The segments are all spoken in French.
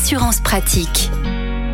Assurance pratique.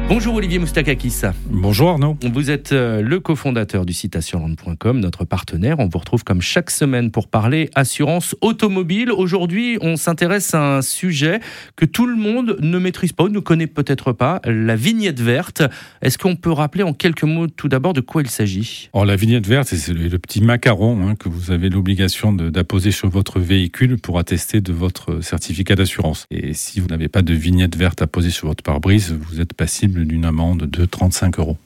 Bonjour Olivier Moustakakis. Bonjour Arnaud. Vous êtes euh, le cofondateur du site assurance.com, notre partenaire. On vous retrouve comme chaque semaine pour parler assurance automobile. Aujourd'hui, on s'intéresse à un sujet que tout le monde ne maîtrise pas, ne connaît peut-être pas, la vignette verte. Est-ce qu'on peut rappeler en quelques mots tout d'abord de quoi il s'agit? Alors la vignette verte, c'est le, petit macaron hein, que vous avez l'obligation d'apposer sur votre véhicule pour attester de votre certificat d'assurance. Et si vous n'avez pas de vignette verte à poser sur votre pare-brise, vous êtes passible d'une amende de 35 euros.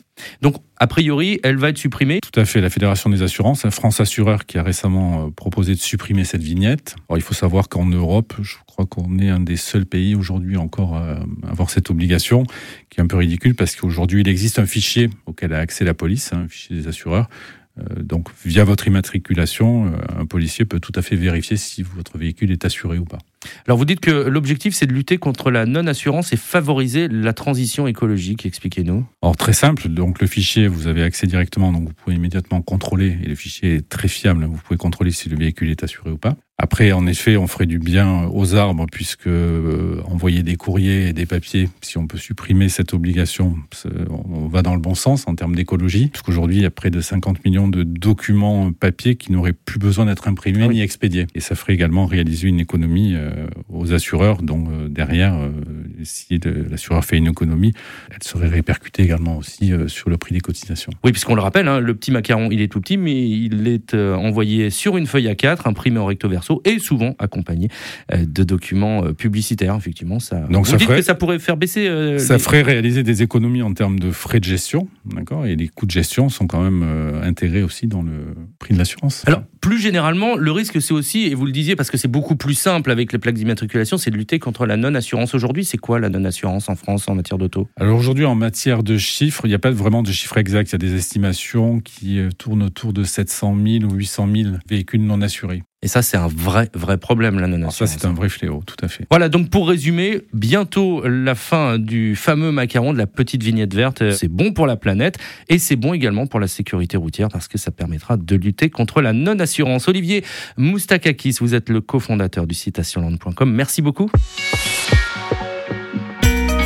Donc, a priori, elle va être supprimée Tout à fait. La Fédération des assurances, France Assureur, qui a récemment euh, proposé de supprimer cette vignette. Alors, il faut savoir qu'en Europe, je crois qu'on est un des seuls pays aujourd'hui encore à avoir cette obligation, qui est un peu ridicule parce qu'aujourd'hui, il existe un fichier auquel a accès la police, hein, un fichier des assureurs, euh, donc, via votre immatriculation, euh, un policier peut tout à fait vérifier si votre véhicule est assuré ou pas. Alors, vous dites que l'objectif, c'est de lutter contre la non-assurance et favoriser la transition écologique. Expliquez-nous. Alors, très simple. Donc, le fichier, vous avez accès directement, donc vous pouvez immédiatement contrôler, et le fichier est très fiable, vous pouvez contrôler si le véhicule est assuré ou pas. Après, en effet, on ferait du bien aux arbres puisque euh, envoyer des courriers et des papiers, si on peut supprimer cette obligation, on va dans le bon sens en termes d'écologie. Parce qu'aujourd'hui, il y a près de 50 millions de documents papier qui n'auraient plus besoin d'être imprimés ah ni expédiés. Et ça ferait également réaliser une économie euh, aux assureurs. Euh, derrière, si l'assureur fait une économie, elle serait répercutée également aussi sur le prix des cotisations. Oui, puisqu'on le rappelle, hein, le petit macaron, il est tout petit, mais il est envoyé sur une feuille A4, imprimé en recto verso et souvent accompagné euh, de documents euh, publicitaires. Effectivement, ça. Donc vous ça dites ferait, que ça pourrait faire baisser. Euh, ça ferait réaliser des économies en termes de frais de gestion, d'accord Et les coûts de gestion sont quand même intégrés aussi dans le prix de l'assurance. Alors plus généralement, le risque c'est aussi, et vous le disiez parce que c'est beaucoup plus simple avec les plaques d'immatriculation, c'est de lutter contre la non-assurance. Aujourd'hui, c'est quoi la non-assurance en France en matière d'auto? Alors aujourd'hui, en matière de chiffres, il n'y a pas vraiment de chiffres exacts. Il y a des estimations qui tournent autour de 700 000 ou 800 000 véhicules non assurés. Et ça, c'est un vrai, vrai problème, la non Ça, c'est un vrai fléau, tout à fait. Voilà, donc pour résumer, bientôt la fin du fameux macaron de la petite vignette verte. C'est bon pour la planète et c'est bon également pour la sécurité routière parce que ça permettra de lutter contre la non-assurance. Olivier Moustakakis, vous êtes le cofondateur du site assureland.com. Merci beaucoup.